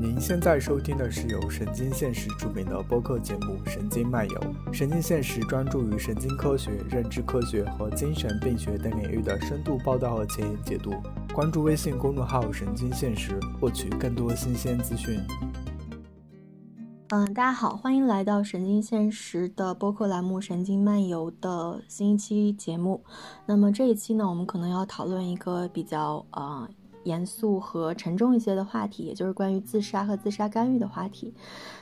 您现在收听的是由神经现实出品的播客节目《神经漫游》。神经现实专注于神经科学、认知科学和精神病学等领域的深度报道和前沿解读。关注微信公众号“神经现实”，获取更多新鲜资讯。嗯，大家好，欢迎来到神经现实的播客栏目《神经漫游》的新一期节目。那么这一期呢，我们可能要讨论一个比较呃。严肃和沉重一些的话题，也就是关于自杀和自杀干预的话题。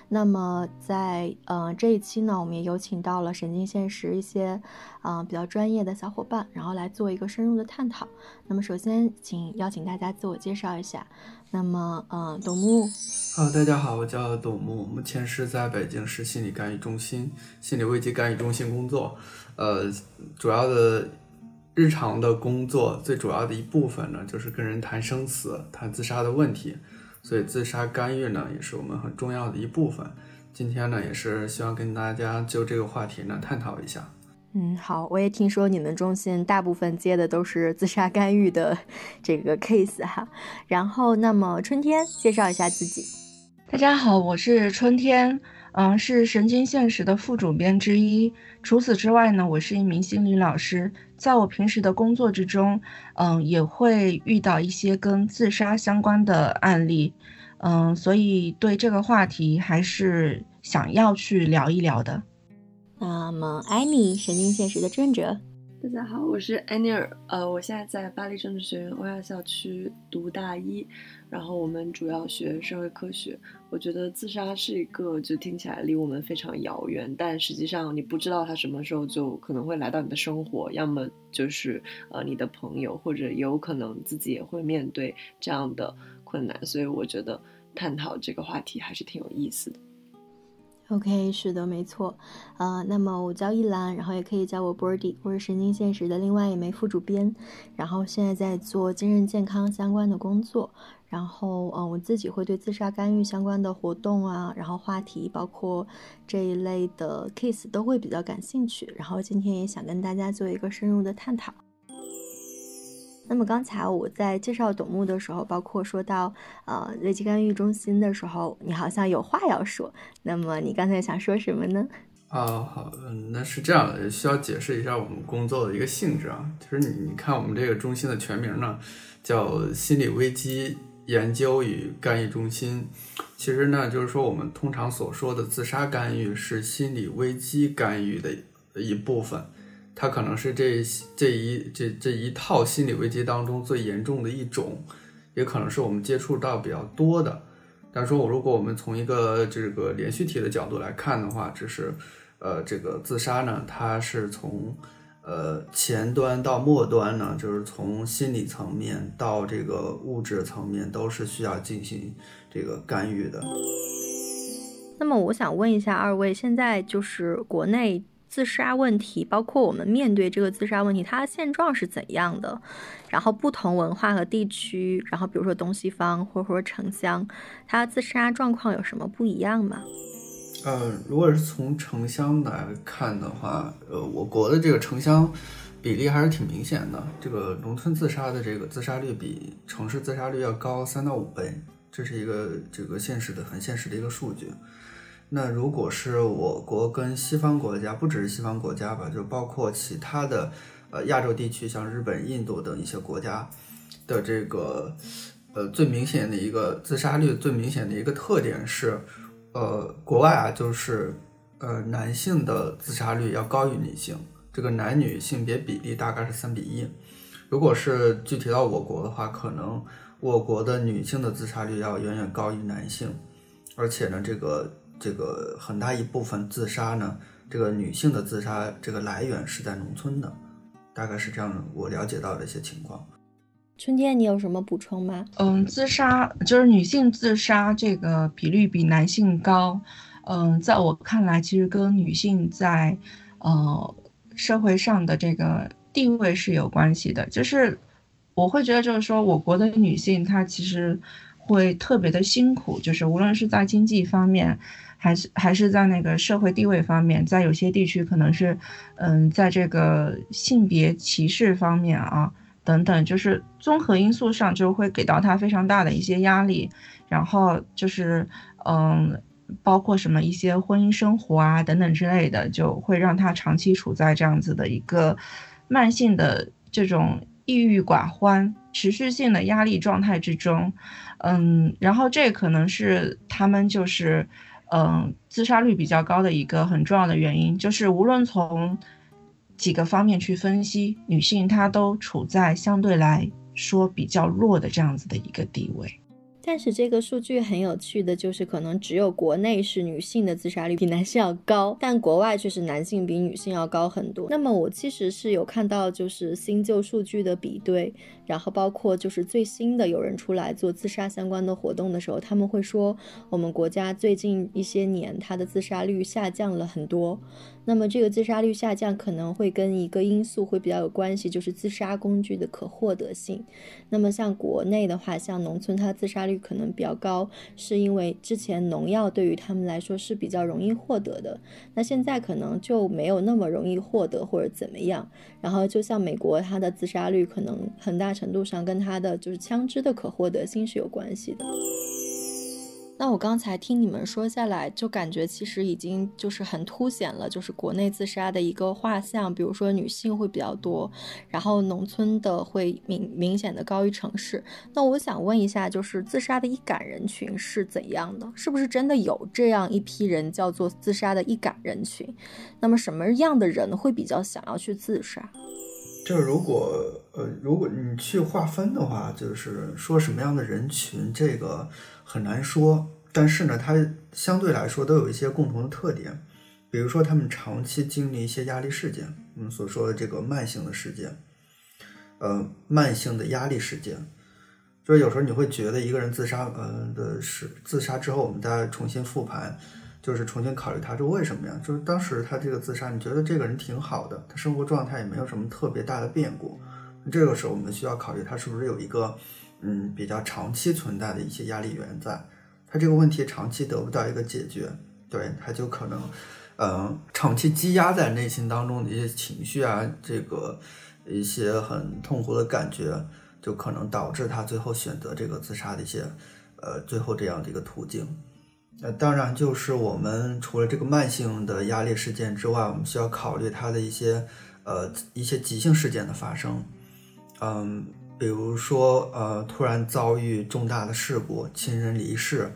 那么在呃这一期呢，我们也有请到了神经现实一些啊比较专业的小伙伴，然后来做一个深入的探讨。那么首先，请邀请大家自我介绍一下。那么，嗯，董木。好，大家好，我叫董木，目前是在北京市心理干预中心、心理危机干预中心工作。呃，主要的。日常的工作最主要的一部分呢，就是跟人谈生死、谈自杀的问题，所以自杀干预呢，也是我们很重要的一部分。今天呢，也是希望跟大家就这个话题呢探讨一下。嗯，好，我也听说你们中心大部分接的都是自杀干预的这个 case 哈。然后，那么春天介绍一下自己。大家好，我是春天。嗯，是神经现实的副主编之一。除此之外呢，我是一名心理老师，在我平时的工作之中，嗯，也会遇到一些跟自杀相关的案例，嗯，所以对这个话题还是想要去聊一聊的。那么，艾米，神经现实的志愿者。大家好，我是安妮尔，呃，我现在在巴黎政治学院欧亚校区读大一，然后我们主要学社会科学。我觉得自杀是一个就听起来离我们非常遥远，但实际上你不知道它什么时候就可能会来到你的生活，要么就是呃你的朋友，或者有可能自己也会面对这样的困难，所以我觉得探讨这个话题还是挺有意思的。OK，是的，没错，呃，那么我叫一兰，然后也可以叫我 Birdy，我是神经现实的另外一枚副主编，然后现在在做精神健康相关的工作，然后，嗯，我自己会对自杀干预相关的活动啊，然后话题，包括这一类的 case 都会比较感兴趣，然后今天也想跟大家做一个深入的探讨。那么刚才我在介绍董木的时候，包括说到呃危机干预中心的时候，你好像有话要说。那么你刚才想说什么呢？啊，好，嗯，那是这样的，需要解释一下我们工作的一个性质啊。就是你你看我们这个中心的全名呢，叫心理危机研究与干预中心。其实呢，就是说我们通常所说的自杀干预是心理危机干预的一部分。它可能是这这一这这一套心理危机当中最严重的一种，也可能是我们接触到比较多的。但是说，我如果我们从一个这个连续体的角度来看的话，只是，呃，这个自杀呢，它是从，呃，前端到末端呢，就是从心理层面到这个物质层面，都是需要进行这个干预的。那么，我想问一下二位，现在就是国内。自杀问题，包括我们面对这个自杀问题，它的现状是怎样的？然后不同文化和地区，然后比如说东西方或者说城乡，它自杀状况有什么不一样吗？呃，如果是从城乡来看的话，呃，我国的这个城乡比例还是挺明显的。这个农村自杀的这个自杀率比城市自杀率要高三到五倍，这是一个这个现实的很现实的一个数据。那如果是我国跟西方国家，不只是西方国家吧，就包括其他的，呃，亚洲地区，像日本、印度等一些国家的这个，呃，最明显的一个自杀率最明显的一个特点是，呃，国外啊，就是呃，男性的自杀率要高于女性，这个男女性别比例大概是三比一。如果是具体到我国的话，可能我国的女性的自杀率要远远高于男性，而且呢，这个。这个很大一部分自杀呢，这个女性的自杀这个来源是在农村的，大概是这样，我了解到的一些情况。春天，你有什么补充吗？嗯，自杀就是女性自杀这个比率比男性高，嗯，在我看来，其实跟女性在呃社会上的这个地位是有关系的。就是我会觉得，就是说我国的女性她其实会特别的辛苦，就是无论是在经济方面。还是还是在那个社会地位方面，在有些地区可能是，嗯，在这个性别歧视方面啊，等等，就是综合因素上就会给到他非常大的一些压力。然后就是嗯，包括什么一些婚姻生活啊等等之类的，就会让他长期处在这样子的一个慢性的这种抑郁寡欢、持续性的压力状态之中。嗯，然后这可能是他们就是嗯自杀率比较高的一个很重要的原因，就是无论从几个方面去分析，女性她都处在相对来说比较弱的这样子的一个地位。但是这个数据很有趣的就是，可能只有国内是女性的自杀率比男性要高，但国外却是男性比女性要高很多。那么我其实是有看到就是新旧数据的比对。然后包括就是最新的有人出来做自杀相关的活动的时候，他们会说我们国家最近一些年它的自杀率下降了很多。那么这个自杀率下降可能会跟一个因素会比较有关系，就是自杀工具的可获得性。那么像国内的话，像农村它自杀率可能比较高，是因为之前农药对于他们来说是比较容易获得的，那现在可能就没有那么容易获得或者怎么样。然后就像美国，它的自杀率可能很大程度上跟它的就是枪支的可获得性是有关系的。那我刚才听你们说下来，就感觉其实已经就是很凸显了，就是国内自杀的一个画像。比如说女性会比较多，然后农村的会明明显的高于城市。那我想问一下，就是自杀的易感人群是怎样的？是不是真的有这样一批人叫做自杀的易感人群？那么什么样的人会比较想要去自杀？就是如果呃，如果你去划分的话，就是说什么样的人群，这个很难说。但是呢，它相对来说都有一些共同的特点，比如说他们长期经历一些压力事件，我们所说的这个慢性的事件，呃，慢性的压力事件。就是有时候你会觉得一个人自杀，呃的是自杀之后，我们再重新复盘。就是重新考虑他，这为什么呀？就是当时他这个自杀，你觉得这个人挺好的，他生活状态也没有什么特别大的变故。这个时候我们需要考虑他是不是有一个嗯比较长期存在的一些压力源在，他这个问题长期得不到一个解决，对他就可能嗯长期积压在内心当中的一些情绪啊，这个一些很痛苦的感觉，就可能导致他最后选择这个自杀的一些呃最后这样的一个途径。那当然，就是我们除了这个慢性的压力事件之外，我们需要考虑它的一些呃一些急性事件的发生，嗯，比如说呃突然遭遇重大的事故，亲人离世，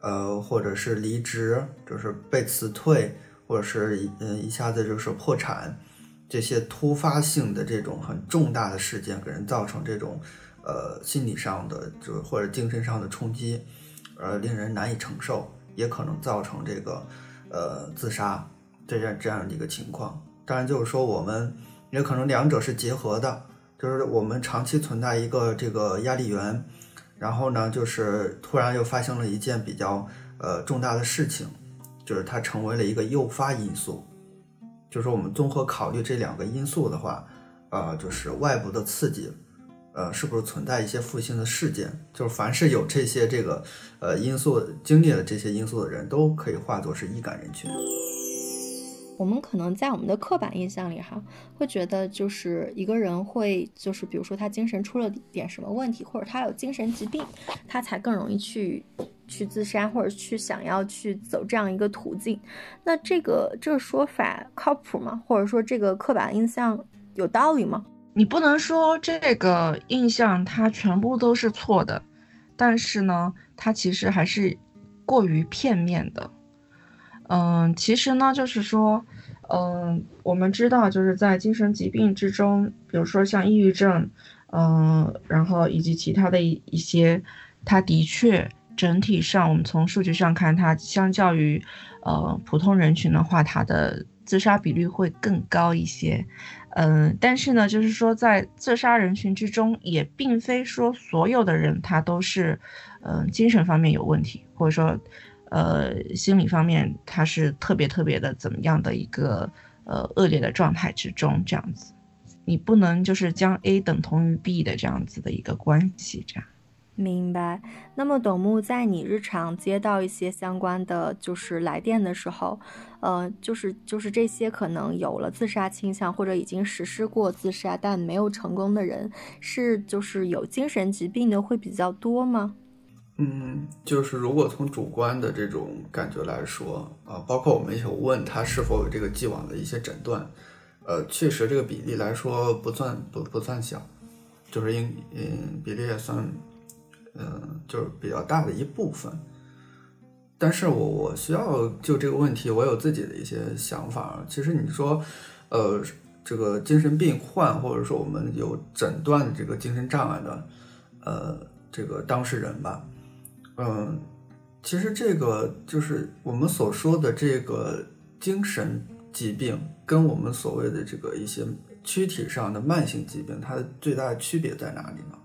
呃或者是离职，就是被辞退，或者是嗯一下子就是破产，这些突发性的这种很重大的事件，给人造成这种呃心理上的就或者精神上的冲击。呃，令人难以承受，也可能造成这个，呃，自杀这样这样的一个情况。当然，就是说我们也可能两者是结合的，就是我们长期存在一个这个压力源，然后呢，就是突然又发生了一件比较呃重大的事情，就是它成为了一个诱发因素。就是我们综合考虑这两个因素的话，呃，就是外部的刺激。呃，是不是存在一些负性的事件？就是凡是有这些这个呃因素经历了这些因素的人，都可以化作是易感人群。我们可能在我们的刻板印象里哈，会觉得就是一个人会就是比如说他精神出了点什么问题，或者他有精神疾病，他才更容易去去自杀，或者去想要去走这样一个途径。那这个这个说法靠谱吗？或者说这个刻板印象有道理吗？你不能说这个印象它全部都是错的，但是呢，它其实还是过于片面的。嗯，其实呢，就是说，嗯，我们知道，就是在精神疾病之中，比如说像抑郁症，嗯，然后以及其他的一一些，它的确整体上，我们从数据上看，它相较于呃普通人群的话，它的自杀比率会更高一些。嗯，但是呢，就是说，在自杀人群之中，也并非说所有的人他都是，嗯，精神方面有问题，或者说，呃，心理方面他是特别特别的怎么样的一个呃恶劣的状态之中，这样子，你不能就是将 A 等同于 B 的这样子的一个关系，这样。明白。那么，董木在你日常接到一些相关的就是来电的时候，呃，就是就是这些可能有了自杀倾向或者已经实施过自杀但没有成功的人，是就是有精神疾病的会比较多吗？嗯，就是如果从主观的这种感觉来说啊，包括我们有问他是否有这个既往的一些诊断，呃，确实这个比例来说不算不不算小，就是应嗯比例也算嗯就是比较大的一部分。但是我我需要就这个问题，我有自己的一些想法。其实你说，呃，这个精神病患或者说我们有诊断这个精神障碍的，呃，这个当事人吧。嗯，其实这个就是我们所说的这个精神疾病，跟我们所谓的这个一些躯体上的慢性疾病，它的最大的区别在哪里呢？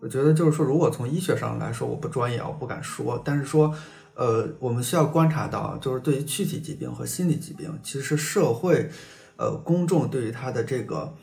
我觉得就是说，如果从医学上来说，我不专业，我不敢说。但是说，呃，我们需要观察到，就是对于躯体疾病和心理疾病，其实社会，呃，公众对于它的这个，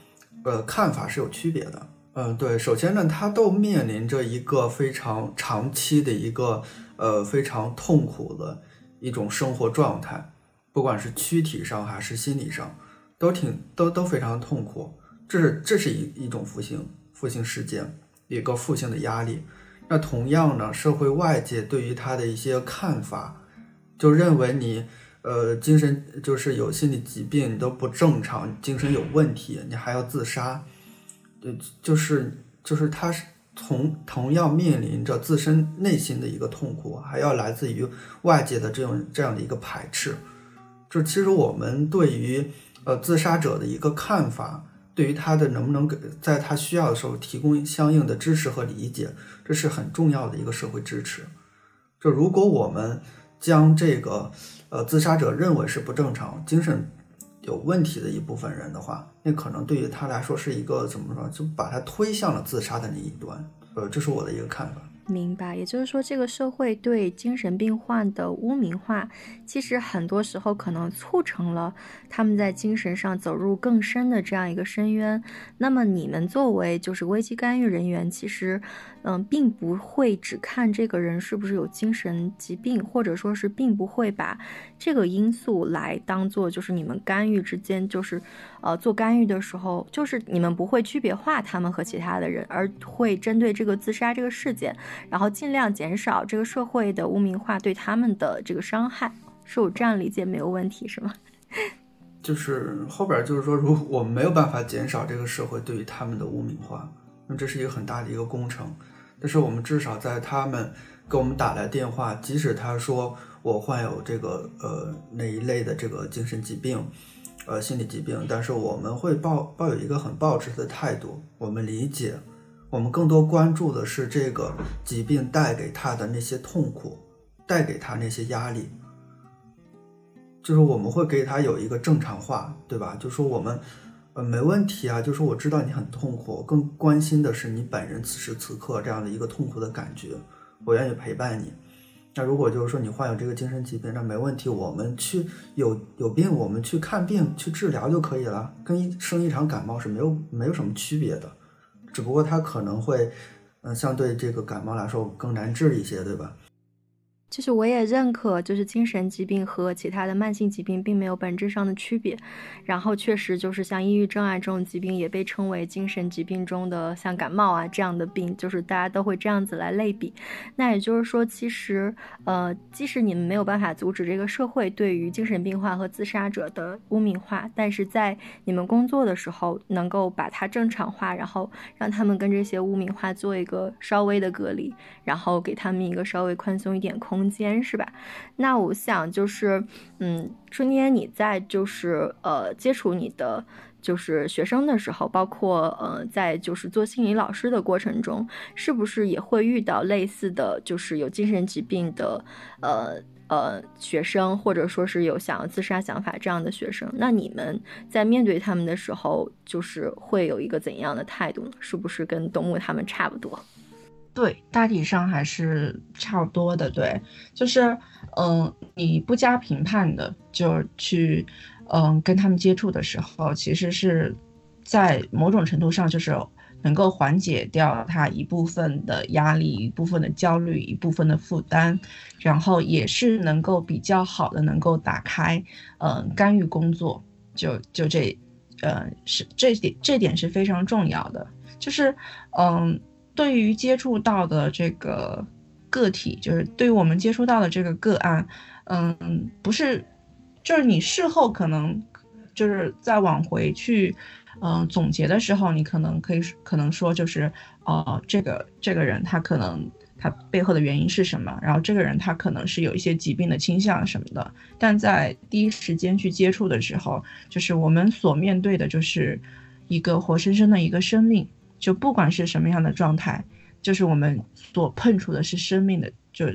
呃，看法是有区别的。嗯，对，首先呢，他都面临着一个非常长期的一个呃非常痛苦的一种生活状态，不管是躯体上还是心理上，都挺都都非常痛苦。这是这是一一种服刑服刑事件，一个负性的压力。那同样呢，社会外界对于他的一些看法，就认为你呃精神就是有心理疾病，你都不正常，精神有问题，你还要自杀。就就是就是他是同同样面临着自身内心的一个痛苦，还要来自于外界的这种这样的一个排斥。就其实我们对于呃自杀者的一个看法，对于他的能不能给在他需要的时候提供相应的支持和理解，这是很重要的一个社会支持。就如果我们将这个呃自杀者认为是不正常精神。有问题的一部分人的话，那可能对于他来说是一个怎么说，就把他推向了自杀的那一端。呃，这是我的一个看法。明白，也就是说，这个社会对精神病患的污名化，其实很多时候可能促成了他们在精神上走入更深的这样一个深渊。那么，你们作为就是危机干预人员，其实。嗯，并不会只看这个人是不是有精神疾病，或者说是并不会把这个因素来当做就是你们干预之间，就是呃做干预的时候，就是你们不会区别化他们和其他的人，而会针对这个自杀这个事件，然后尽量减少这个社会的污名化对他们的这个伤害。是我这样理解没有问题是吗？就是后边就是说，如果我们没有办法减少这个社会对于他们的污名化，那这是一个很大的一个工程。但是我们至少在他们给我们打来电话，即使他说我患有这个呃那一类的这个精神疾病，呃心理疾病，但是我们会抱抱有一个很抱持的态度，我们理解，我们更多关注的是这个疾病带给他的那些痛苦，带给他那些压力，就是我们会给他有一个正常化，对吧？就说我们。呃，没问题啊，就是我知道你很痛苦，更关心的是你本人此时此刻这样的一个痛苦的感觉，我愿意陪伴你。那如果就是说你患有这个精神疾病，那没问题，我们去有有病，我们去看病去治疗就可以了，跟一生一场感冒是没有没有什么区别的，只不过它可能会，嗯，相对这个感冒来说更难治一些，对吧？就是我也认可，就是精神疾病和其他的慢性疾病并没有本质上的区别，然后确实就是像抑郁症啊这种疾病也被称为精神疾病中的像感冒啊这样的病，就是大家都会这样子来类比。那也就是说，其实呃，即使你们没有办法阻止这个社会对于精神病患和自杀者的污名化，但是在你们工作的时候能够把它正常化，然后让他们跟这些污名化做一个稍微的隔离，然后给他们一个稍微宽松一点空。空间是吧？那我想就是，嗯，春天你在就是呃接触你的就是学生的时候，包括呃在就是做心理老师的过程中，是不是也会遇到类似的就是有精神疾病的呃呃学生，或者说是有想要自杀想法这样的学生？那你们在面对他们的时候，就是会有一个怎样的态度呢？是不是跟东木他们差不多？对，大体上还是差不多的。对，就是，嗯，你不加评判的，就去，嗯，跟他们接触的时候，其实是在某种程度上，就是能够缓解掉他一部分的压力、一部分的焦虑、一部分的负担，然后也是能够比较好的能够打开，嗯，干预工作。就就这，呃，是这点，这点是非常重要的。就是，嗯。对于接触到的这个个体，就是对于我们接触到的这个个案，嗯，不是，就是你事后可能就是再往回去，嗯，总结的时候，你可能可以可能说就是，哦，这个这个人他可能。他背后的原因是什么？然后这个人他可能是有一些疾病的倾向什么的，但在第一时间去接触的时候，就是我们所面对的就是一个活生生的一个生命，就不管是什么样的状态，就是我们所碰触的是生命的，就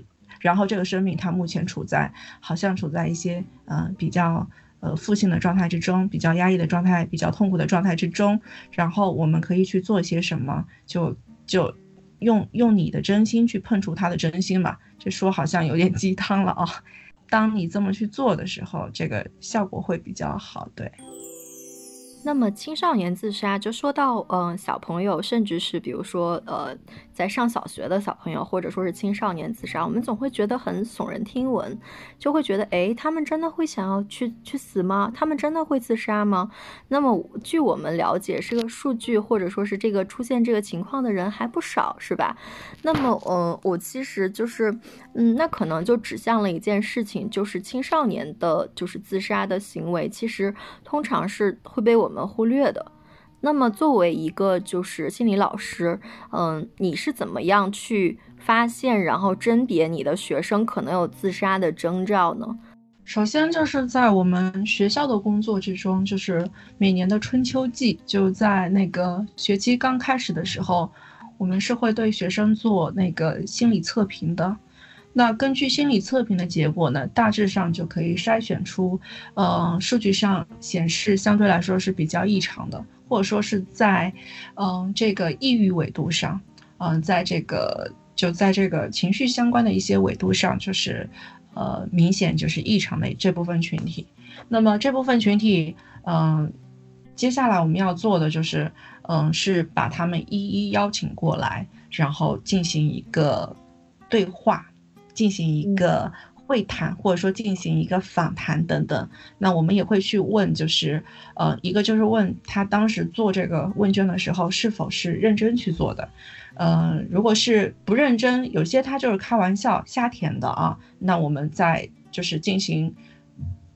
然后这个生命它目前处在好像处在一些嗯比较呃负性的状态之中，比较压抑的状态，比较痛苦的状态之中，然后我们可以去做些什么？就就。用用你的真心去碰触他的真心吧，这说好像有点鸡汤了啊。当你这么去做的时候，这个效果会比较好，对。那么青少年自杀，就说到嗯小朋友，甚至是比如说呃在上小学的小朋友，或者说是青少年自杀，我们总会觉得很耸人听闻，就会觉得哎，他们真的会想要去去死吗？他们真的会自杀吗？那么据我们了解，这个数据或者说是这个出现这个情况的人还不少，是吧？那么嗯，我其实就是嗯，那可能就指向了一件事情，就是青少年的就是自杀的行为，其实通常是会被我。我们忽略的，那么作为一个就是心理老师，嗯，你是怎么样去发现，然后甄别你的学生可能有自杀的征兆呢？首先就是在我们学校的工作之中，就是每年的春秋季，就在那个学期刚开始的时候，我们是会对学生做那个心理测评的。那根据心理测评的结果呢，大致上就可以筛选出，呃，数据上显示相对来说是比较异常的，或者说是在，嗯，这个抑郁维度上，嗯，在这个就在这个情绪相关的一些维度上，就是，呃，明显就是异常的这部分群体。那么这部分群体，嗯，接下来我们要做的就是，嗯，是把他们一一邀请过来，然后进行一个对话。进行一个会谈，或者说进行一个访谈等等。那我们也会去问，就是呃，一个就是问他当时做这个问卷的时候是否是认真去做的。呃，如果是不认真，有些他就是开玩笑瞎填的啊，那我们再就是进行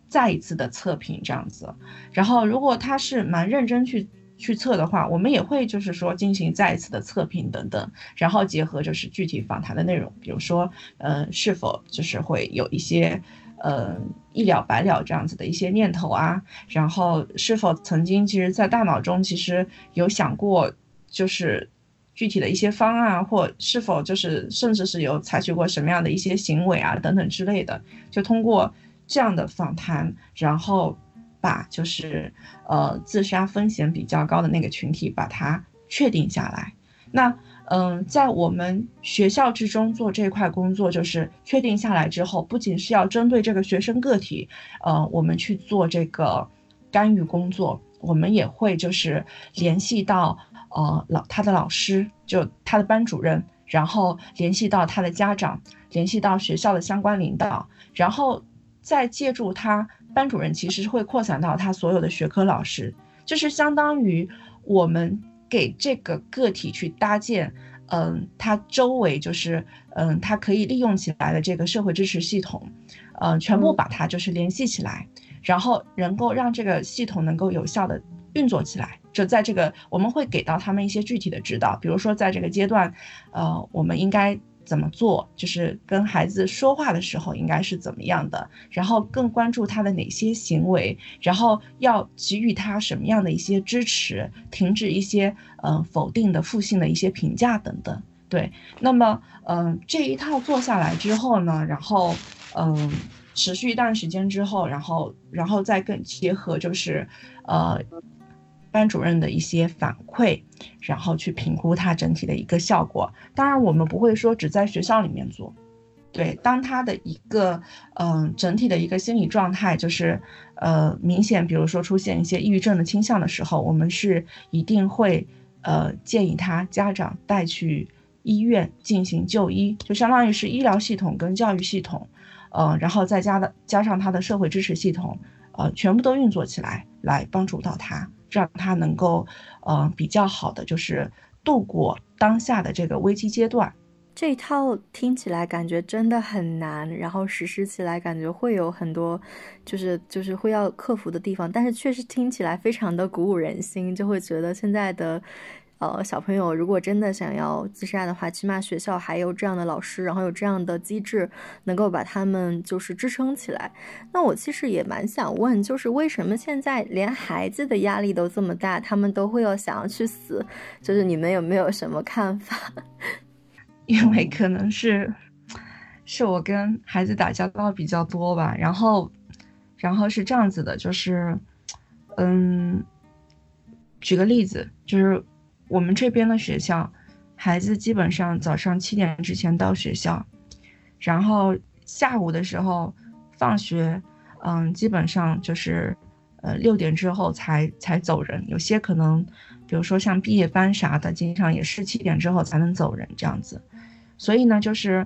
再一次的测评这样子。然后如果他是蛮认真去。去测的话，我们也会就是说进行再一次的测评等等，然后结合就是具体访谈的内容，比如说，呃，是否就是会有一些，呃，一了百了这样子的一些念头啊，然后是否曾经其实在大脑中其实有想过，就是具体的一些方案，或是否就是甚至是有采取过什么样的一些行为啊等等之类的，就通过这样的访谈，然后。把就是，呃，自杀风险比较高的那个群体，把它确定下来。那，嗯，在我们学校之中做这块工作，就是确定下来之后，不仅是要针对这个学生个体，呃，我们去做这个干预工作，我们也会就是联系到，呃，老他的老师，就他的班主任，然后联系到他的家长，联系到学校的相关领导，然后再借助他。班主任其实是会扩散到他所有的学科老师，就是相当于我们给这个个体去搭建，嗯，他周围就是嗯，他可以利用起来的这个社会支持系统，嗯，全部把它就是联系起来，然后能够让这个系统能够有效的运作起来。就在这个，我们会给到他们一些具体的指导，比如说在这个阶段，呃，我们应该。怎么做？就是跟孩子说话的时候应该是怎么样的，然后更关注他的哪些行为，然后要给予他什么样的一些支持，停止一些嗯否定的、负性的一些评价等等。对，那么嗯这一套做下来之后呢，然后嗯持续一段时间之后，然后然后再更结合就是呃。班主任的一些反馈，然后去评估他整体的一个效果。当然，我们不会说只在学校里面做。对，当他的一个嗯整体的一个心理状态就是呃明显，比如说出现一些抑郁症的倾向的时候，我们是一定会呃建议他家长带去医院进行就医，就相当于是医疗系统跟教育系统，呃，然后再加的加上他的社会支持系统，呃，全部都运作起来，来帮助到他。让他能够，嗯，比较好的就是度过当下的这个危机阶段。这一套听起来感觉真的很难，然后实施起来感觉会有很多，就是就是会要克服的地方，但是确实听起来非常的鼓舞人心，就会觉得现在的。呃，小朋友如果真的想要自杀的话，起码学校还有这样的老师，然后有这样的机制，能够把他们就是支撑起来。那我其实也蛮想问，就是为什么现在连孩子的压力都这么大，他们都会要想要去死？就是你们有没有什么看法？因为可能是是我跟孩子打交道比较多吧，然后然后是这样子的，就是嗯，举个例子，就是。我们这边的学校，孩子基本上早上七点之前到学校，然后下午的时候放学，嗯，基本上就是呃六点之后才才走人。有些可能，比如说像毕业班啥的，经常也是七点之后才能走人这样子。所以呢，就是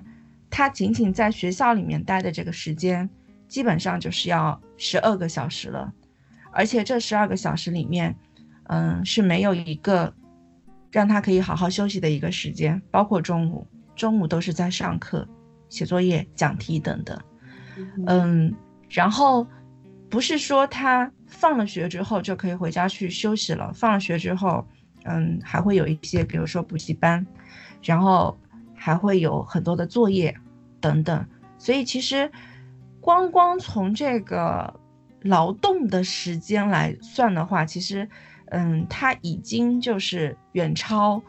他仅仅在学校里面待的这个时间，基本上就是要十二个小时了，而且这十二个小时里面，嗯，是没有一个。让他可以好好休息的一个时间，包括中午，中午都是在上课、写作业、讲题等等。嗯，然后不是说他放了学之后就可以回家去休息了，放了学之后，嗯，还会有一些，比如说补习班，然后还会有很多的作业等等。所以其实光光从这个劳动的时间来算的话，其实。嗯，他已经就是远超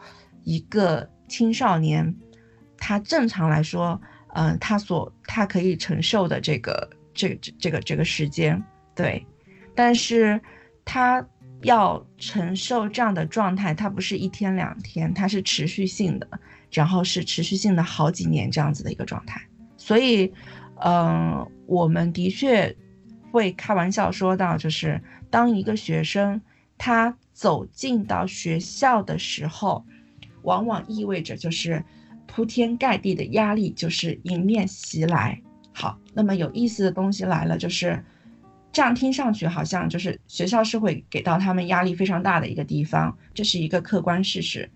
一个青少年，他正常来说，嗯，他所他可以承受的这个这这这个这个时间，对，但是他要承受这样的状态，他不是一天两天，他是持续性的，然后是持续性的好几年这样子的一个状态，所以，嗯，我们的确会开玩笑说到，就是当一个学生。他走进到学校的时候，往往意味着就是铺天盖地的压力就是迎面袭来。好，那么有意思的东西来了，就是这样听上去好像就是学校是会给到他们压力非常大的一个地方，这是一个客观事实。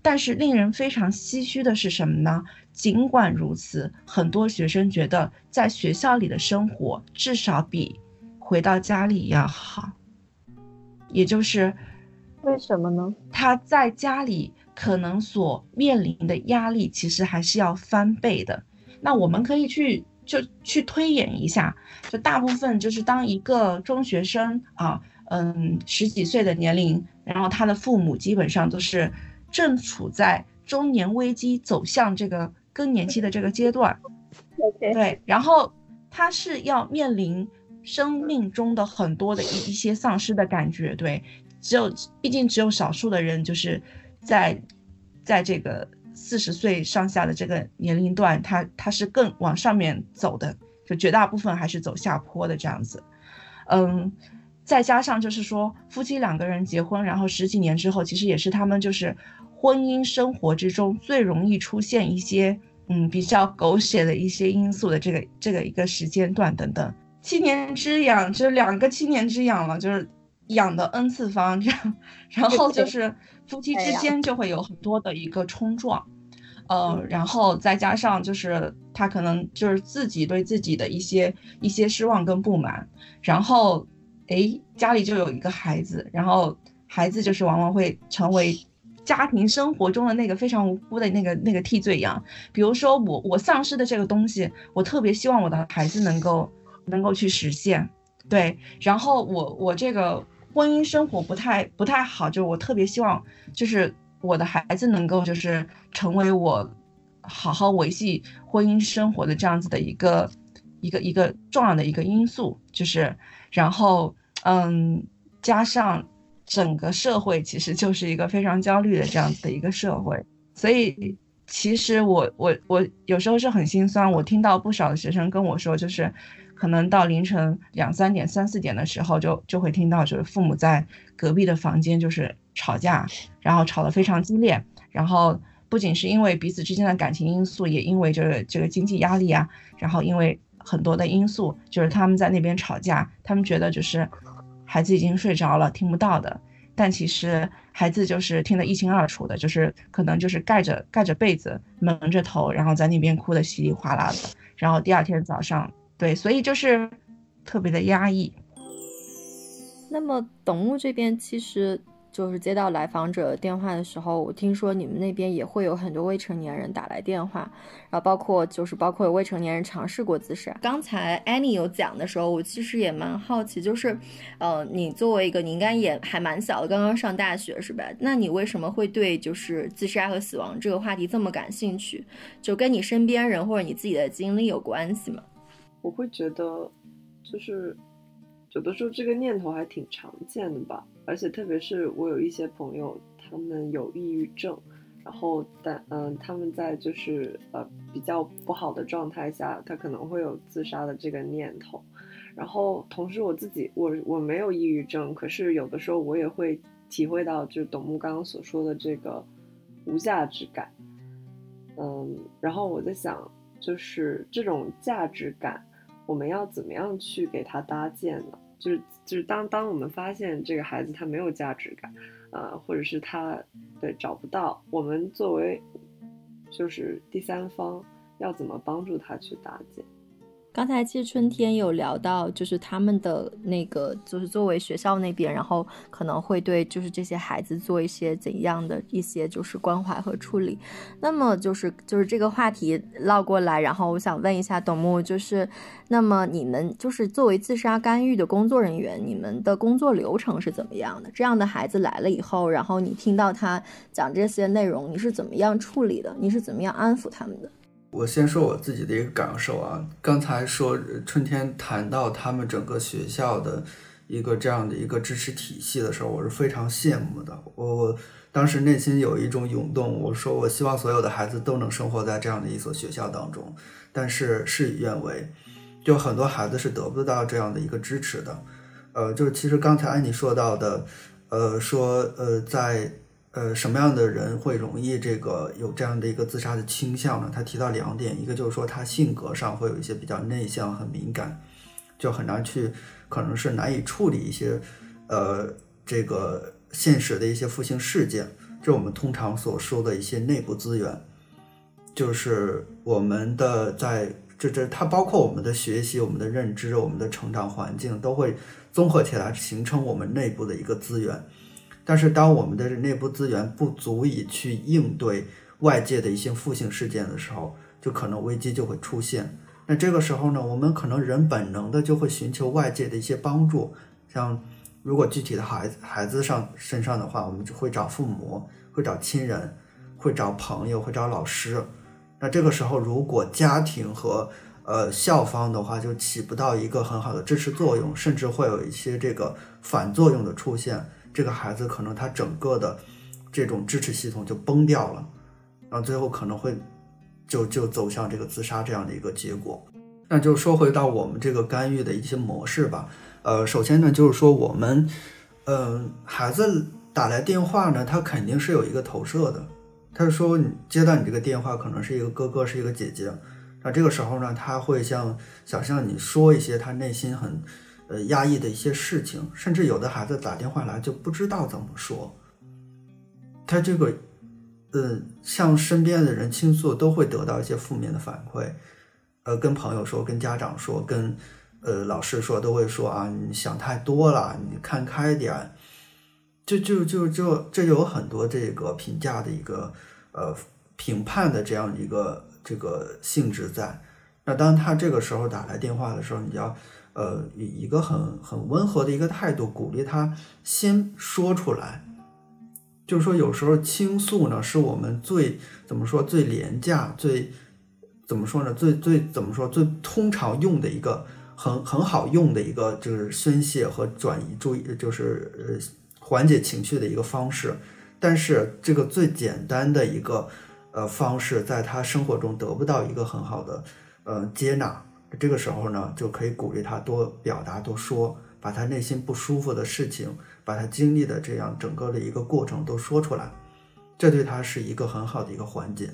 但是令人非常唏嘘的是什么呢？尽管如此，很多学生觉得在学校里的生活至少比回到家里要好。也就是为什么呢？他在家里可能所面临的压力，其实还是要翻倍的。那我们可以去就去推演一下，就大部分就是当一个中学生啊，嗯，十几岁的年龄，然后他的父母基本上都是正处在中年危机走向这个更年期的这个阶段。对，然后他是要面临。生命中的很多的一一些丧失的感觉，对，只有毕竟只有少数的人就是在在这个四十岁上下的这个年龄段，他他是更往上面走的，就绝大部分还是走下坡的这样子。嗯，再加上就是说夫妻两个人结婚，然后十几年之后，其实也是他们就是婚姻生活之中最容易出现一些嗯比较狗血的一些因素的这个这个一个时间段等等。七年之痒，就两个七年之痒了，就是痒的 n 次方这样，然后就是夫妻之间就会有很多的一个冲撞，呃，然后再加上就是他可能就是自己对自己的一些一些失望跟不满，然后哎家里就有一个孩子，然后孩子就是往往会成为家庭生活中的那个非常无辜的那个那个替罪羊，比如说我我丧失的这个东西，我特别希望我的孩子能够。能够去实现，对，然后我我这个婚姻生活不太不太好，就是我特别希望，就是我的孩子能够就是成为我好好维系婚姻生活的这样子的一个一个一个重要的一个因素，就是然后嗯，加上整个社会其实就是一个非常焦虑的这样子的一个社会，所以其实我我我有时候是很心酸，我听到不少的学生跟我说，就是。可能到凌晨两三点、三四点的时候，就就会听到，就是父母在隔壁的房间就是吵架，然后吵得非常激烈。然后不仅是因为彼此之间的感情因素，也因为就是这个经济压力啊，然后因为很多的因素，就是他们在那边吵架，他们觉得就是孩子已经睡着了，听不到的。但其实孩子就是听得一清二楚的，就是可能就是盖着盖着被子，蒙着头，然后在那边哭得稀里哗啦的，然后第二天早上，对，所以就是特别的压抑。那么董木这边其实。就是接到来访者电话的时候，我听说你们那边也会有很多未成年人打来电话，然后包括就是包括有未成年人尝试过自杀。刚才 Annie 有讲的时候，我其实也蛮好奇，就是，呃，你作为一个你应该也还蛮小的，刚刚上大学是吧？那你为什么会对就是自杀和死亡这个话题这么感兴趣？就跟你身边人或者你自己的经历有关系吗？我会觉得，就是有的时候这个念头还挺常见的吧。而且特别是我有一些朋友，他们有抑郁症，然后但嗯，他们在就是呃比较不好的状态下，他可能会有自杀的这个念头。然后同时我自己我我没有抑郁症，可是有的时候我也会体会到，就是董木刚刚所说的这个无价值感。嗯，然后我在想，就是这种价值感，我们要怎么样去给他搭建呢？就是就是当当我们发现这个孩子他没有价值感，呃，或者是他对找不到，我们作为就是第三方要怎么帮助他去搭建？刚才其实春天有聊到，就是他们的那个，就是作为学校那边，然后可能会对就是这些孩子做一些怎样的一些就是关怀和处理。那么就是就是这个话题绕过来，然后我想问一下董木，就是那么你们就是作为自杀干预的工作人员，你们的工作流程是怎么样的？这样的孩子来了以后，然后你听到他讲这些内容，你是怎么样处理的？你是怎么样安抚他们的？我先说我自己的一个感受啊，刚才说春天谈到他们整个学校的一个这样的一个支持体系的时候，我是非常羡慕的。我我当时内心有一种涌动，我说我希望所有的孩子都能生活在这样的一所学校当中，但是事与愿违，就很多孩子是得不到这样的一个支持的。呃，就是其实刚才安妮说到的，呃，说呃在。呃，什么样的人会容易这个有这样的一个自杀的倾向呢？他提到两点，一个就是说他性格上会有一些比较内向、很敏感，就很难去，可能是难以处理一些，呃，这个现实的一些负性事件。这我们通常所说的一些内部资源，就是我们的在这这它包括我们的学习、我们的认知、我们的成长环境，都会综合起来形成我们内部的一个资源。但是，当我们的内部资源不足以去应对外界的一些负性事件的时候，就可能危机就会出现。那这个时候呢，我们可能人本能的就会寻求外界的一些帮助。像如果具体的孩孩子上身上的话，我们就会找父母，会找亲人，会找朋友，会找老师。那这个时候，如果家庭和呃校方的话，就起不到一个很好的支持作用，甚至会有一些这个反作用的出现。这个孩子可能他整个的这种支持系统就崩掉了，然后最后可能会就就走向这个自杀这样的一个结果。那就说回到我们这个干预的一些模式吧。呃，首先呢，就是说我们，嗯，孩子打来电话呢，他肯定是有一个投射的。他说你接到你这个电话，可能是一个哥哥，是一个姐姐。那这个时候呢，他会像想向你说一些他内心很。呃，压抑的一些事情，甚至有的孩子打电话来就不知道怎么说。他这个，呃，向身边的人倾诉，都会得到一些负面的反馈。呃，跟朋友说，跟家长说，跟呃老师说，都会说啊，你想太多了，你看开点。就就就就这有很多这个评价的一个呃评判的这样一个这个性质在。那当他这个时候打来电话的时候，你要。呃，以一个很很温和的一个态度鼓励他先说出来，就是说有时候倾诉呢是我们最怎么说最廉价最怎么说呢最最怎么说最通常用的一个很很好用的一个就是宣泄和转移注意就是呃缓解情绪的一个方式，但是这个最简单的一个呃方式，在他生活中得不到一个很好的呃接纳。这个时候呢，就可以鼓励他多表达、多说，把他内心不舒服的事情，把他经历的这样整个的一个过程都说出来，这对他是一个很好的一个缓解。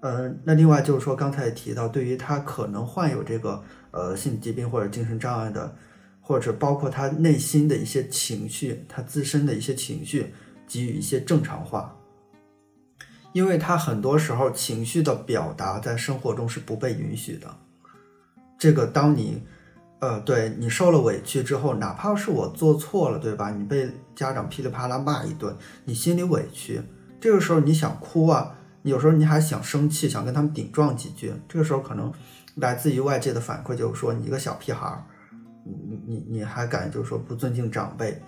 嗯，那另外就是说，刚才也提到，对于他可能患有这个呃心理疾病或者精神障碍的或者包括他内心的一些情绪，他自身的一些情绪给予一些正常化，因为他很多时候情绪的表达在生活中是不被允许的。这个当你，呃，对你受了委屈之后，哪怕是我做错了，对吧？你被家长噼里啪啦骂一顿，你心里委屈，这个时候你想哭啊，有时候你还想生气，想跟他们顶撞几句，这个时候可能来自于外界的反馈就是说你一个小屁孩儿。你你你还敢就是说不尊敬长辈，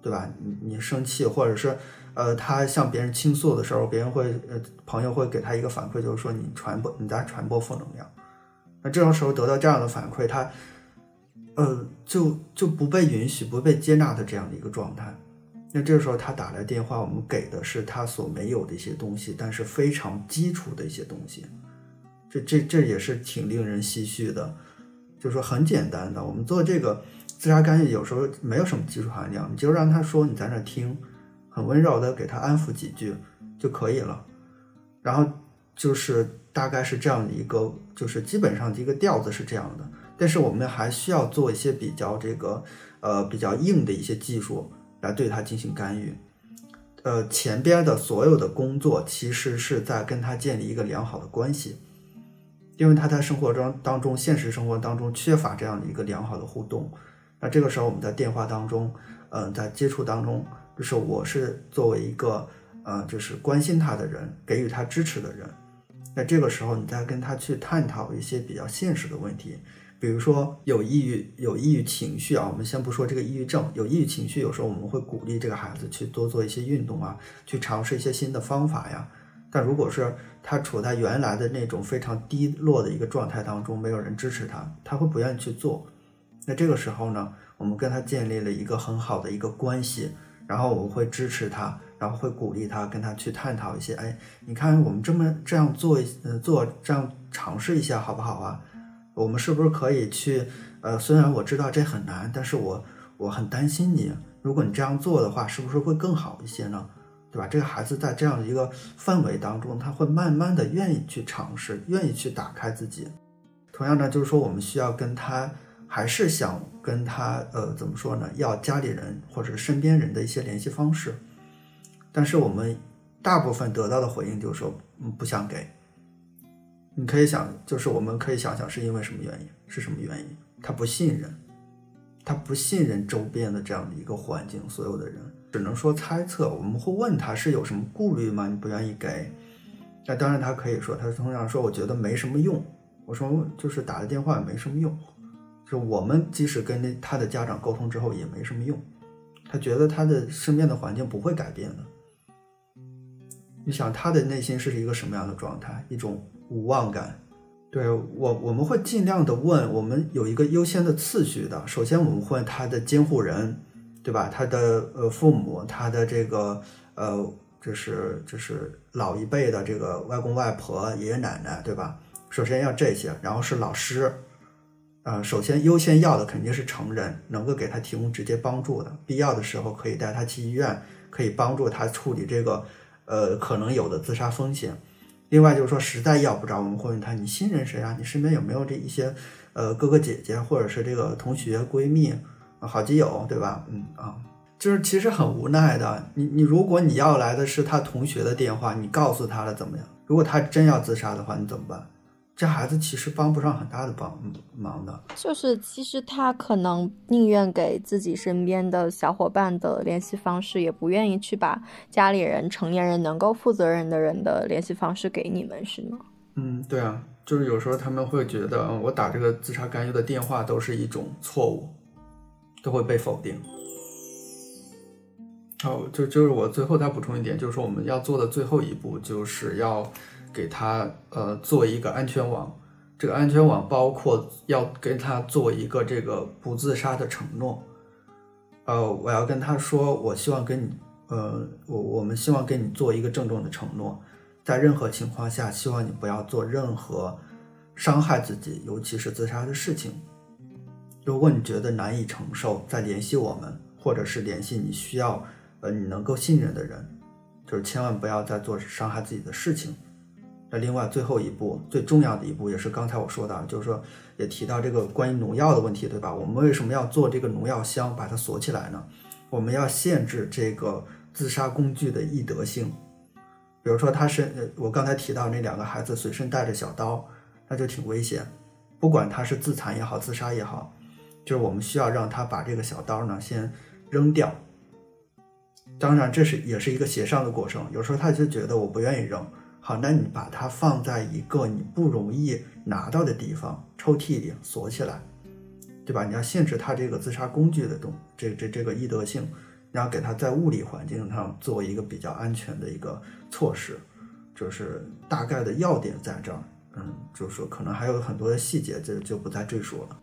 对吧？你你生气，或者是呃，他向别人倾诉的时候，别人会呃朋友会给他一个反馈，就是说你传播你在传播负能量。那这种时候得到这样的反馈，他呃就就不被允许、不被接纳的这样的一个状态。那这个时候他打来电话，我们给的是他所没有的一些东西，但是非常基础的一些东西。这这这也是挺令人唏嘘的。就是说很简单的，我们做这个自杀干预，有时候没有什么技术含量，你就让他说，你在那听，很温柔的给他安抚几句就可以了。然后就是大概是这样的一个，就是基本上一个调子是这样的。但是我们还需要做一些比较这个呃比较硬的一些技术来对他进行干预。呃，前边的所有的工作其实是在跟他建立一个良好的关系。因为他在生活中当中，现实生活当中缺乏这样的一个良好的互动，那这个时候我们在电话当中，嗯，在接触当中，就是我是作为一个，呃，就是关心他的人，给予他支持的人，那这个时候你再跟他去探讨一些比较现实的问题，比如说有抑郁有抑郁情绪啊，我们先不说这个抑郁症，有抑郁情绪，有时候我们会鼓励这个孩子去多做一些运动啊，去尝试一些新的方法呀。但如果是他处在原来的那种非常低落的一个状态当中，没有人支持他，他会不愿意去做。那这个时候呢，我们跟他建立了一个很好的一个关系，然后我们会支持他，然后会鼓励他，跟他去探讨一些，哎，你看我们这么这样做，呃，做这样尝试一下好不好啊？我们是不是可以去？呃，虽然我知道这很难，但是我我很担心你，如果你这样做的话，是不是会更好一些呢？对吧？这个孩子在这样的一个氛围当中，他会慢慢的愿意去尝试，愿意去打开自己。同样呢，就是说我们需要跟他，还是想跟他，呃，怎么说呢？要家里人或者身边人的一些联系方式。但是我们大部分得到的回应就是说，嗯，不想给。你可以想，就是我们可以想想是因为什么原因？是什么原因？他不信任，他不信任周边的这样的一个环境，所有的人。只能说猜测，我们会问他是有什么顾虑吗？你不愿意给？那当然，他可以说，他通常说我觉得没什么用。我说就是打了电话也没什么用，就我们即使跟那他的家长沟通之后也没什么用。他觉得他的身边的环境不会改变的。你想他的内心是一个什么样的状态？一种无望感。对我，我们会尽量的问，我们有一个优先的次序的。首先，我们会他的监护人。对吧？他的呃父母，他的这个呃，就是就是老一辈的这个外公外婆、爷爷奶奶，对吧？首先要这些，然后是老师，呃，首先优先要的肯定是成人，能够给他提供直接帮助的，必要的时候可以带他去医院，可以帮助他处理这个呃可能有的自杀风险。另外就是说，实在要不着，我们会问他：你信任谁啊？你身边有没有这一些呃哥哥姐姐，或者是这个同学闺蜜？好基友，对吧？嗯啊，就是其实很无奈的。你你，如果你要来的是他同学的电话，你告诉他了怎么样？如果他真要自杀的话，你怎么办？这孩子其实帮不上很大的帮忙的。就是其实他可能宁愿给自己身边的小伙伴的联系方式，也不愿意去把家里人、成年人能够负责任的人的联系方式给你们，是吗？嗯，对啊，就是有时候他们会觉得，我打这个自杀干预的电话都是一种错误。都会被否定。好，就就是我最后再补充一点，就是说我们要做的最后一步，就是要给他呃做一个安全网。这个安全网包括要跟他做一个这个不自杀的承诺。呃，我要跟他说，我希望跟你，呃，我我们希望跟你做一个郑重的承诺，在任何情况下，希望你不要做任何伤害自己，尤其是自杀的事情。如果你觉得难以承受，再联系我们，或者是联系你需要，呃，你能够信任的人，就是千万不要再做伤害自己的事情。那另外最后一步最重要的一步，也是刚才我说的，就是说也提到这个关于农药的问题，对吧？我们为什么要做这个农药箱，把它锁起来呢？我们要限制这个自杀工具的易得性。比如说，他是我刚才提到那两个孩子随身带着小刀，那就挺危险。不管他是自残也好，自杀也好，就是我们需要让他把这个小刀呢先扔掉。当然，这是也是一个协商的过程。有时候他就觉得我不愿意扔，好，那你把它放在一个你不容易拿到的地方，抽屉里锁起来，对吧？你要限制他这个自杀工具的动，这这这个易得性，你要给他在物理环境上做一个比较安全的一个措施，就是大概的要点在这儿。嗯，就是说可能还有很多的细节，这就不再赘述了。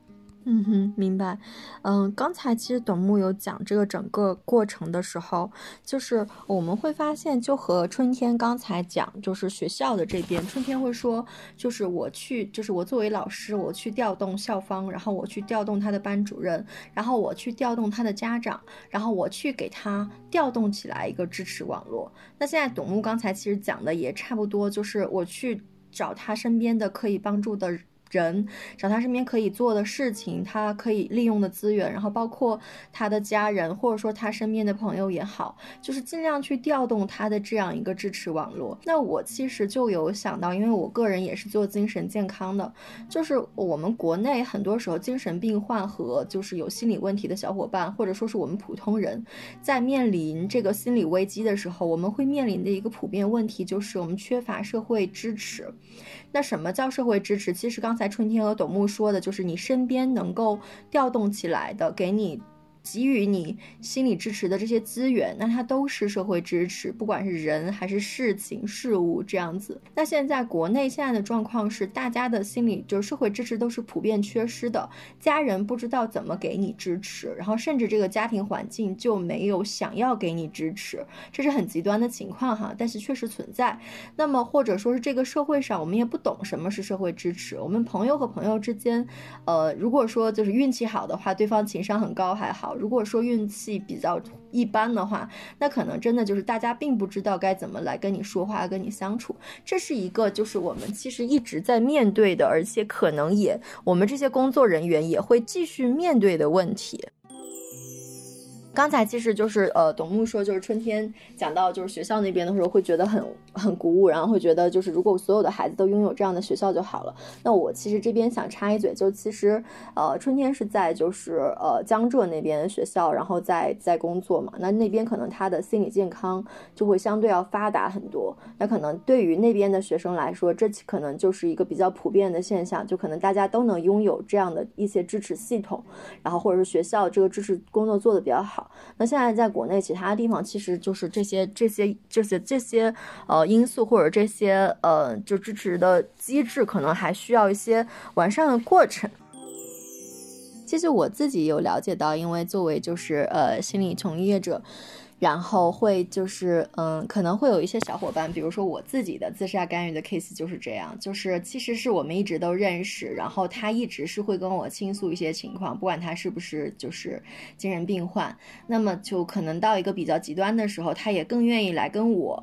嗯哼，明白。嗯，刚才其实董木有讲这个整个过程的时候，就是我们会发现，就和春天刚才讲，就是学校的这边，春天会说，就是我去，就是我作为老师，我去调动校方，然后我去调动他的班主任，然后我去调动他的家长，然后我去给他调动起来一个支持网络。那现在董木刚才其实讲的也差不多，就是我去找他身边的可以帮助的。人找他身边可以做的事情，他可以利用的资源，然后包括他的家人，或者说他身边的朋友也好，就是尽量去调动他的这样一个支持网络。那我其实就有想到，因为我个人也是做精神健康的，就是我们国内很多时候精神病患和就是有心理问题的小伙伴，或者说是我们普通人，在面临这个心理危机的时候，我们会面临的一个普遍问题就是我们缺乏社会支持。那什么叫社会支持？其实刚在春天和董木说的，就是你身边能够调动起来的，给你。给予你心理支持的这些资源，那它都是社会支持，不管是人还是事情、事物这样子。那现在国内现在的状况是，大家的心理就是社会支持都是普遍缺失的，家人不知道怎么给你支持，然后甚至这个家庭环境就没有想要给你支持，这是很极端的情况哈，但是确实存在。那么或者说是这个社会上，我们也不懂什么是社会支持。我们朋友和朋友之间，呃，如果说就是运气好的话，对方情商很高还好。如果说运气比较一般的话，那可能真的就是大家并不知道该怎么来跟你说话、跟你相处。这是一个就是我们其实一直在面对的，而且可能也我们这些工作人员也会继续面对的问题。刚才其实就是呃，董木说就是春天讲到就是学校那边的时候，会觉得很很鼓舞，然后会觉得就是如果所有的孩子都拥有这样的学校就好了。那我其实这边想插一嘴，就其实呃，春天是在就是呃江浙那边学校，然后在在工作嘛。那那边可能他的心理健康就会相对要发达很多。那可能对于那边的学生来说，这可能就是一个比较普遍的现象，就可能大家都能拥有这样的一些支持系统，然后或者是学校这个支持工作做得比较好。那现在在国内其他地方，其实就是这些这些这些这些呃因素或者这些呃就支持的机制，可能还需要一些完善的过程。其实我自己有了解到，因为作为就是呃心理从业者。然后会就是，嗯，可能会有一些小伙伴，比如说我自己的自杀干预的 case 就是这样，就是其实是我们一直都认识，然后他一直是会跟我倾诉一些情况，不管他是不是就是精神病患，那么就可能到一个比较极端的时候，他也更愿意来跟我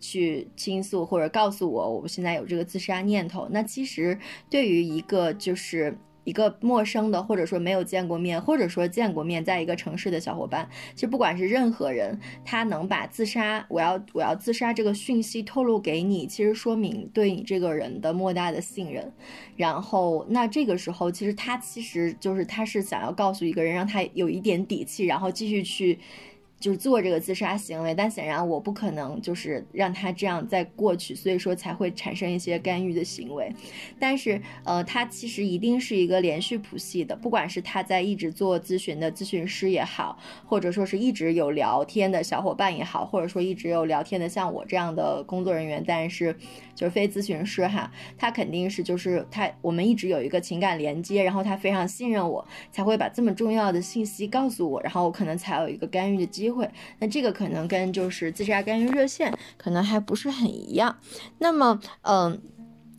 去倾诉或者告诉我，我现在有这个自杀念头。那其实对于一个就是。一个陌生的，或者说没有见过面，或者说见过面，在一个城市的小伙伴，其实不管是任何人，他能把自杀，我要我要自杀这个讯息透露给你，其实说明对你这个人的莫大的信任。然后，那这个时候，其实他其实就是他是想要告诉一个人，让他有一点底气，然后继续去。就是做这个自杀行为，但显然我不可能就是让他这样再过去，所以说才会产生一些干预的行为。但是，呃，他其实一定是一个连续谱系的，不管是他在一直做咨询的咨询师也好，或者说是一直有聊天的小伙伴也好，或者说一直有聊天的像我这样的工作人员，但是就是非咨询师哈，他肯定是就是他我们一直有一个情感连接，然后他非常信任我，才会把这么重要的信息告诉我，然后我可能才有一个干预的机。机会，那这个可能跟就是自杀干预热线可能还不是很一样。那么，嗯，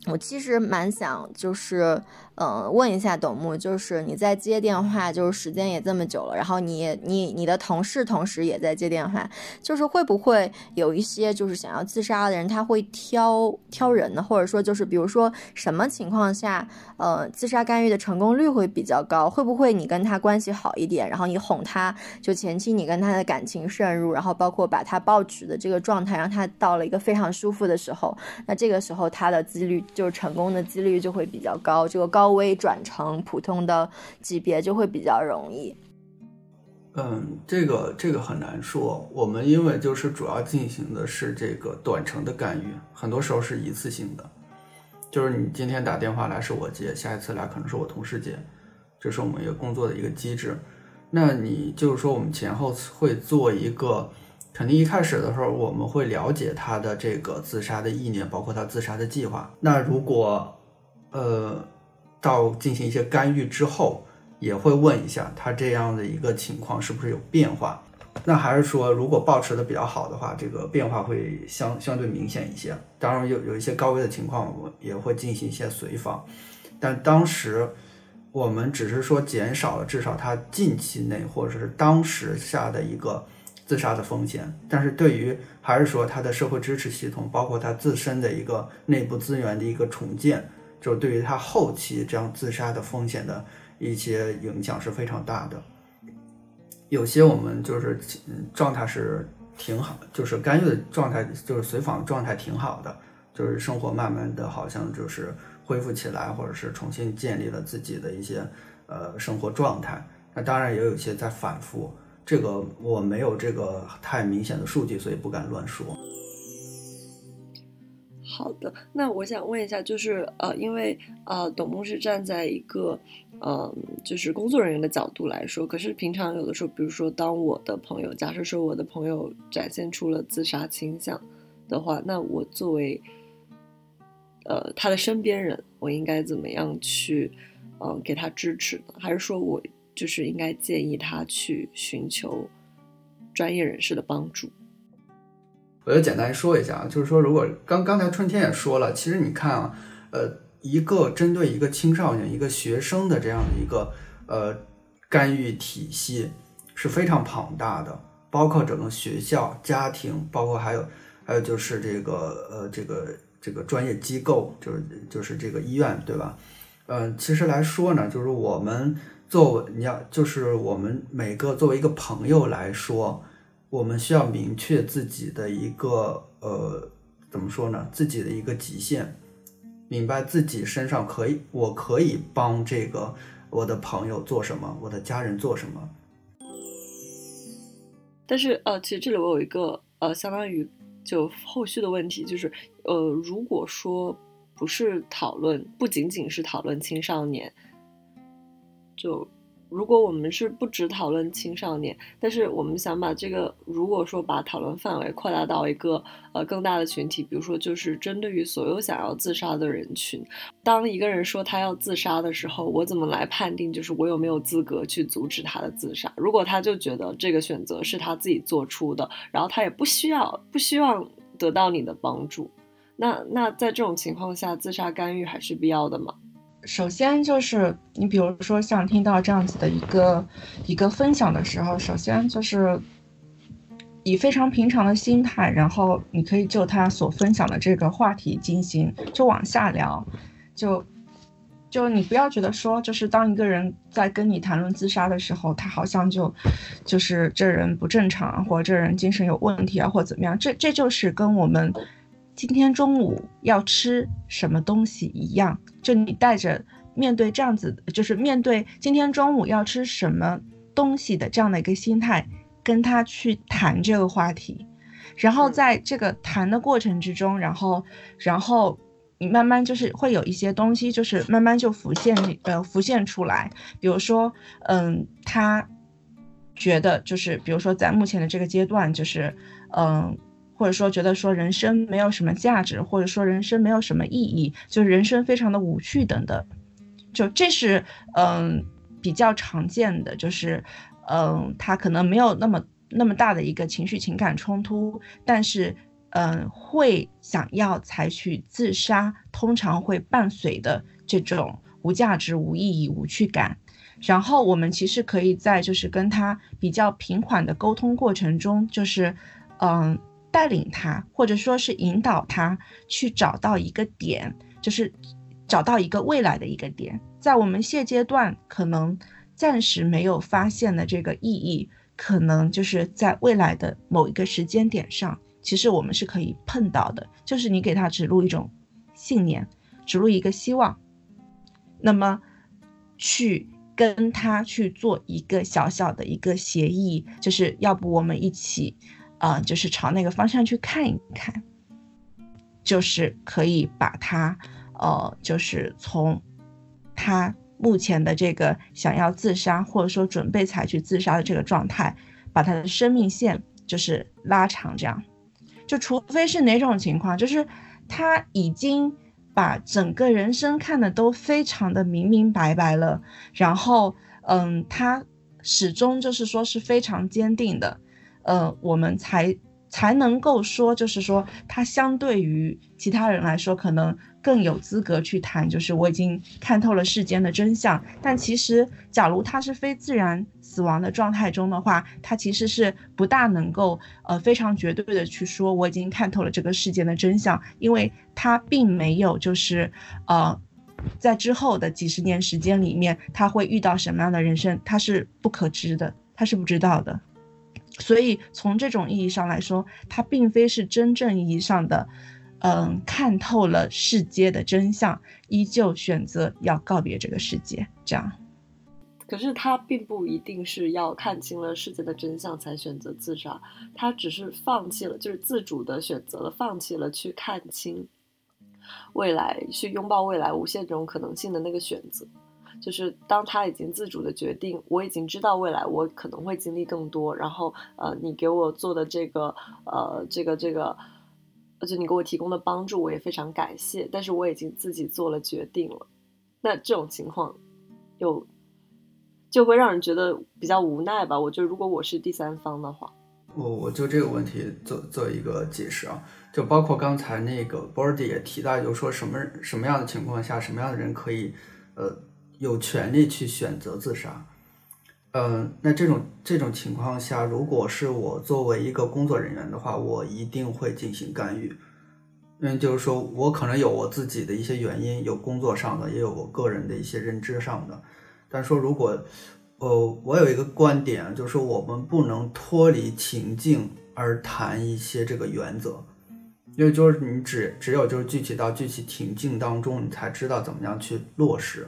我其实蛮想就是。嗯，问一下董木，就是你在接电话，就是时间也这么久了，然后你你你的同事同时也在接电话，就是会不会有一些就是想要自杀的人，他会挑挑人呢？或者说就是比如说什么情况下，呃，自杀干预的成功率会比较高？会不会你跟他关系好一点，然后你哄他，就前期你跟他的感情渗入，然后包括把他抱取的这个状态，让他到了一个非常舒服的时候，那这个时候他的几率就是成功的几率就会比较高，这个高。微转成普通的级别就会比较容易。嗯，这个这个很难说。我们因为就是主要进行的是这个短程的干预，很多时候是一次性的，就是你今天打电话来是我接，下一次来可能是我同事接，这是我们一个工作的一个机制。那你就是说我们前后会做一个，肯定一开始的时候我们会了解他的这个自杀的意念，包括他自杀的计划。那如果呃。到进行一些干预之后，也会问一下他这样的一个情况是不是有变化。那还是说，如果保持的比较好的话，这个变化会相相对明显一些。当然，有有一些高危的情况，我们也会进行一些随访。但当时我们只是说减少了至少他近期内或者是当时下的一个自杀的风险。但是对于还是说他的社会支持系统，包括他自身的一个内部资源的一个重建。就对于他后期这样自杀的风险的一些影响是非常大的。有些我们就是状态是挺好，就是干预的状态，就是随访状态挺好的，就是生活慢慢的好像就是恢复起来，或者是重新建立了自己的一些呃生活状态。那当然也有一些在反复，这个我没有这个太明显的数据，所以不敢乱说。好的，那我想问一下，就是呃，因为呃，董牧是站在一个嗯，就是工作人员的角度来说，可是平常有的时候，比如说当我的朋友，假设说我的朋友展现出了自杀倾向的话，那我作为呃他的身边人，我应该怎么样去嗯给他支持呢？还是说我就是应该建议他去寻求专业人士的帮助？我就简单说一下啊，就是说，如果刚刚才春天也说了，其实你看啊，呃，一个针对一个青少年、一个学生的这样的一个呃干预体系是非常庞大的，包括整个学校、家庭，包括还有还有就是这个呃这个这个专业机构，就是就是这个医院，对吧？呃，其实来说呢，就是我们作为你要，就是我们每个作为一个朋友来说。我们需要明确自己的一个呃，怎么说呢？自己的一个极限，明白自己身上可以，我可以帮这个我的朋友做什么，我的家人做什么。但是呃，其实这里我有一个呃，相当于就后续的问题，就是呃，如果说不是讨论，不仅仅是讨论青少年，就。如果我们是不只讨论青少年，但是我们想把这个，如果说把讨论范围扩大到一个呃更大的群体，比如说就是针对于所有想要自杀的人群，当一个人说他要自杀的时候，我怎么来判定就是我有没有资格去阻止他的自杀？如果他就觉得这个选择是他自己做出的，然后他也不需要不希望得到你的帮助，那那在这种情况下，自杀干预还是必要的吗？首先就是你，比如说像听到这样子的一个一个分享的时候，首先就是以非常平常的心态，然后你可以就他所分享的这个话题进行就往下聊，就就你不要觉得说，就是当一个人在跟你谈论自杀的时候，他好像就就是这人不正常，或者这人精神有问题啊，或者怎么样，这这就是跟我们。今天中午要吃什么东西一样，就你带着面对这样子，就是面对今天中午要吃什么东西的这样的一个心态，跟他去谈这个话题，然后在这个谈的过程之中，然后，然后你慢慢就是会有一些东西，就是慢慢就浮现，呃，浮现出来，比如说，嗯，他觉得就是，比如说在目前的这个阶段，就是，嗯。或者说觉得说人生没有什么价值，或者说人生没有什么意义，就是人生非常的无趣等等，就这是嗯比较常见的，就是嗯他可能没有那么那么大的一个情绪情感冲突，但是嗯会想要采取自杀，通常会伴随的这种无价值、无意义、无趣感。然后我们其实可以在就是跟他比较平缓的沟通过程中，就是嗯带领他或者说是引导他去找到一个点，就是找到一个未来的一个点，在我们现阶段可能暂时没有发现的这个意义，可能就是在未来的某一个时间点上，其实我们是可以碰到的，就是你给他植入一种信念，植入一个希望，那么去。跟他去做一个小小的一个协议，就是要不我们一起，呃，就是朝那个方向去看一看，就是可以把他，呃，就是从他目前的这个想要自杀或者说准备采取自杀的这个状态，把他的生命线就是拉长，这样，就除非是哪种情况，就是他已经。把整个人生看的都非常的明明白白了，然后，嗯，他始终就是说是非常坚定的，呃，我们才才能够说，就是说他相对于其他人来说，可能。更有资格去谈，就是我已经看透了世间的真相。但其实，假如他是非自然死亡的状态中的话，他其实是不大能够呃非常绝对的去说我已经看透了这个世间的真相，因为他并没有就是呃在之后的几十年时间里面他会遇到什么样的人生，他是不可知的，他是不知道的。所以从这种意义上来说，他并非是真正意义上的。嗯，看透了世界的真相，依旧选择要告别这个世界。这样，可是他并不一定是要看清了世界的真相才选择自杀，他只是放弃了，就是自主的选择了，放弃了去看清未来，去拥抱未来无限种可能性的那个选择。就是当他已经自主的决定，我已经知道未来我可能会经历更多，然后呃，你给我做的这个呃，这个这个。而且你给我提供的帮助，我也非常感谢。但是我已经自己做了决定了，那这种情况，有就会让人觉得比较无奈吧。我觉得如果我是第三方的话，我我就这个问题做做一个解释啊，就包括刚才那个 b o d y 也提到，就是说什么什么样的情况下，什么样的人可以呃有权利去选择自杀。嗯，那这种这种情况下，如果是我作为一个工作人员的话，我一定会进行干预，嗯就是说我可能有我自己的一些原因，有工作上的，也有我个人的一些认知上的。但说如果，呃，我有一个观点，就是说我们不能脱离情境而谈一些这个原则，因为就是你只只有就是具体到具体情境当中，你才知道怎么样去落实。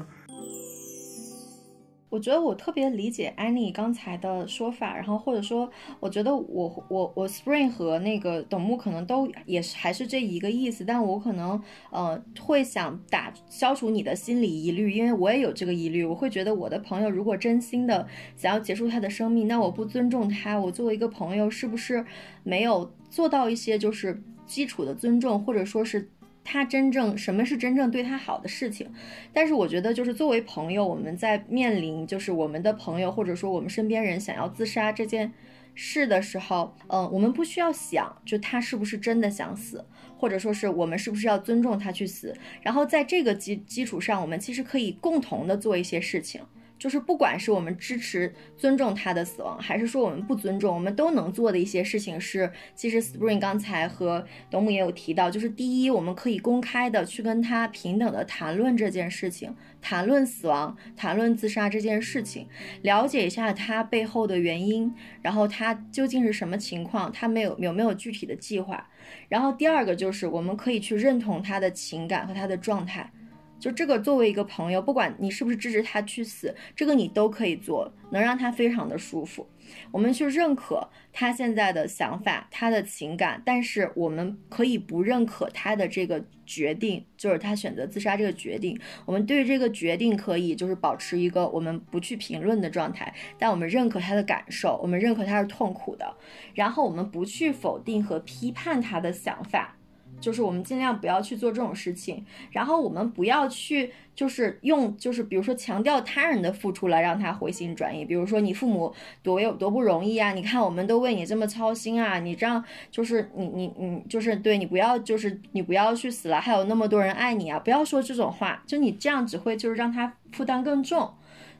我觉得我特别理解安妮刚才的说法，然后或者说，我觉得我我我 Spring 和那个董木可能都也是还是这一个意思，但我可能呃会想打消除你的心理疑虑，因为我也有这个疑虑，我会觉得我的朋友如果真心的想要结束他的生命，那我不尊重他，我作为一个朋友是不是没有做到一些就是基础的尊重，或者说是。他真正什么是真正对他好的事情？但是我觉得，就是作为朋友，我们在面临就是我们的朋友或者说我们身边人想要自杀这件事的时候，嗯，我们不需要想就他是不是真的想死，或者说是我们是不是要尊重他去死。然后在这个基基础上，我们其实可以共同的做一些事情。就是不管是我们支持、尊重他的死亡，还是说我们不尊重，我们都能做的一些事情是，其实 Spring 刚才和董母也有提到，就是第一，我们可以公开的去跟他平等的谈论这件事情，谈论死亡，谈论自杀这件事情，了解一下他背后的原因，然后他究竟是什么情况，他没有有没有具体的计划，然后第二个就是我们可以去认同他的情感和他的状态。就这个，作为一个朋友，不管你是不是支持他去死，这个你都可以做，能让他非常的舒服。我们去认可他现在的想法，他的情感，但是我们可以不认可他的这个决定，就是他选择自杀这个决定。我们对于这个决定可以就是保持一个我们不去评论的状态，但我们认可他的感受，我们认可他是痛苦的，然后我们不去否定和批判他的想法。就是我们尽量不要去做这种事情，然后我们不要去就是用就是比如说强调他人的付出来让他回心转意，比如说你父母多有多不容易啊，你看我们都为你这么操心啊，你这样就是你你你就是对你不要就是你不要去死了，还有那么多人爱你啊，不要说这种话，就你这样只会就是让他负担更重。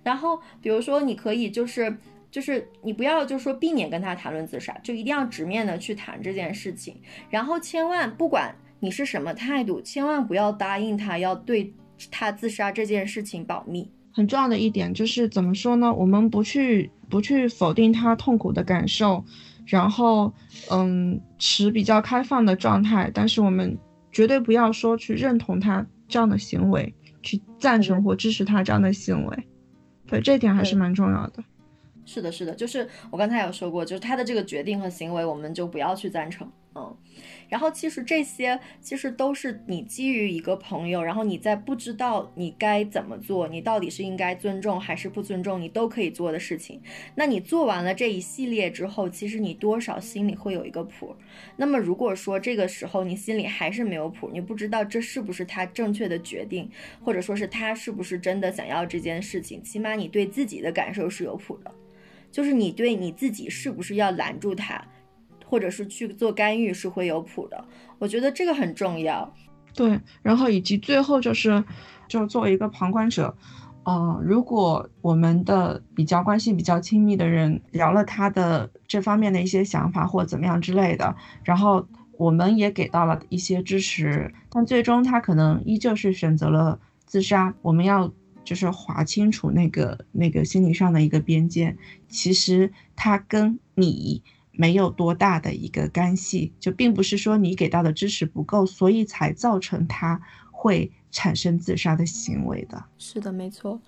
然后比如说你可以就是就是你不要就是说避免跟他谈论自杀，就一定要直面的去谈这件事情，然后千万不管你是什么态度，千万不要答应他要对他自杀这件事情保密。很重要的一点就是怎么说呢？我们不去不去否定他痛苦的感受，然后嗯持比较开放的状态，但是我们绝对不要说去认同他这样的行为，去赞成或支持他这样的行为。对，这点还是蛮重要的。是的，是的，就是我刚才有说过，就是他的这个决定和行为，我们就不要去赞成，嗯。然后其实这些其实都是你基于一个朋友，然后你在不知道你该怎么做，你到底是应该尊重还是不尊重，你都可以做的事情。那你做完了这一系列之后，其实你多少心里会有一个谱。那么如果说这个时候你心里还是没有谱，你不知道这是不是他正确的决定，或者说是他是不是真的想要这件事情，起码你对自己的感受是有谱的，就是你对你自己是不是要拦住他。或者是去做干预是会有谱的，我觉得这个很重要。对，然后以及最后就是，就作为一个旁观者，嗯，如果我们的比较关系比较亲密的人聊了他的这方面的一些想法或怎么样之类的，然后我们也给到了一些支持，但最终他可能依旧是选择了自杀。我们要就是划清楚那个那个心理上的一个边界，其实他跟你。没有多大的一个干系，就并不是说你给到的支持不够，所以才造成他会产生自杀的行为的。是的，没错。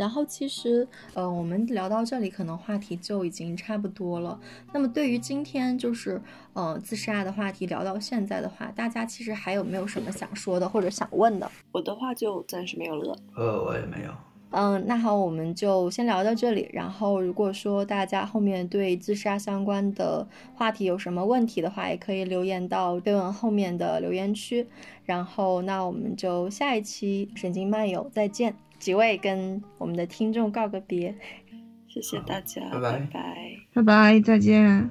然后其实，呃，我们聊到这里，可能话题就已经差不多了。那么对于今天就是，呃，自杀的话题聊到现在的话，大家其实还有没有什么想说的或者想问的？我的话就暂时没有了。呃，我也没有。嗯，那好，我们就先聊到这里。然后，如果说大家后面对自杀相关的话题有什么问题的话，也可以留言到对文后面的留言区。然后，那我们就下一期神经漫游再见。几位跟我们的听众告个别，谢谢大家，拜拜，拜拜，拜拜，再见。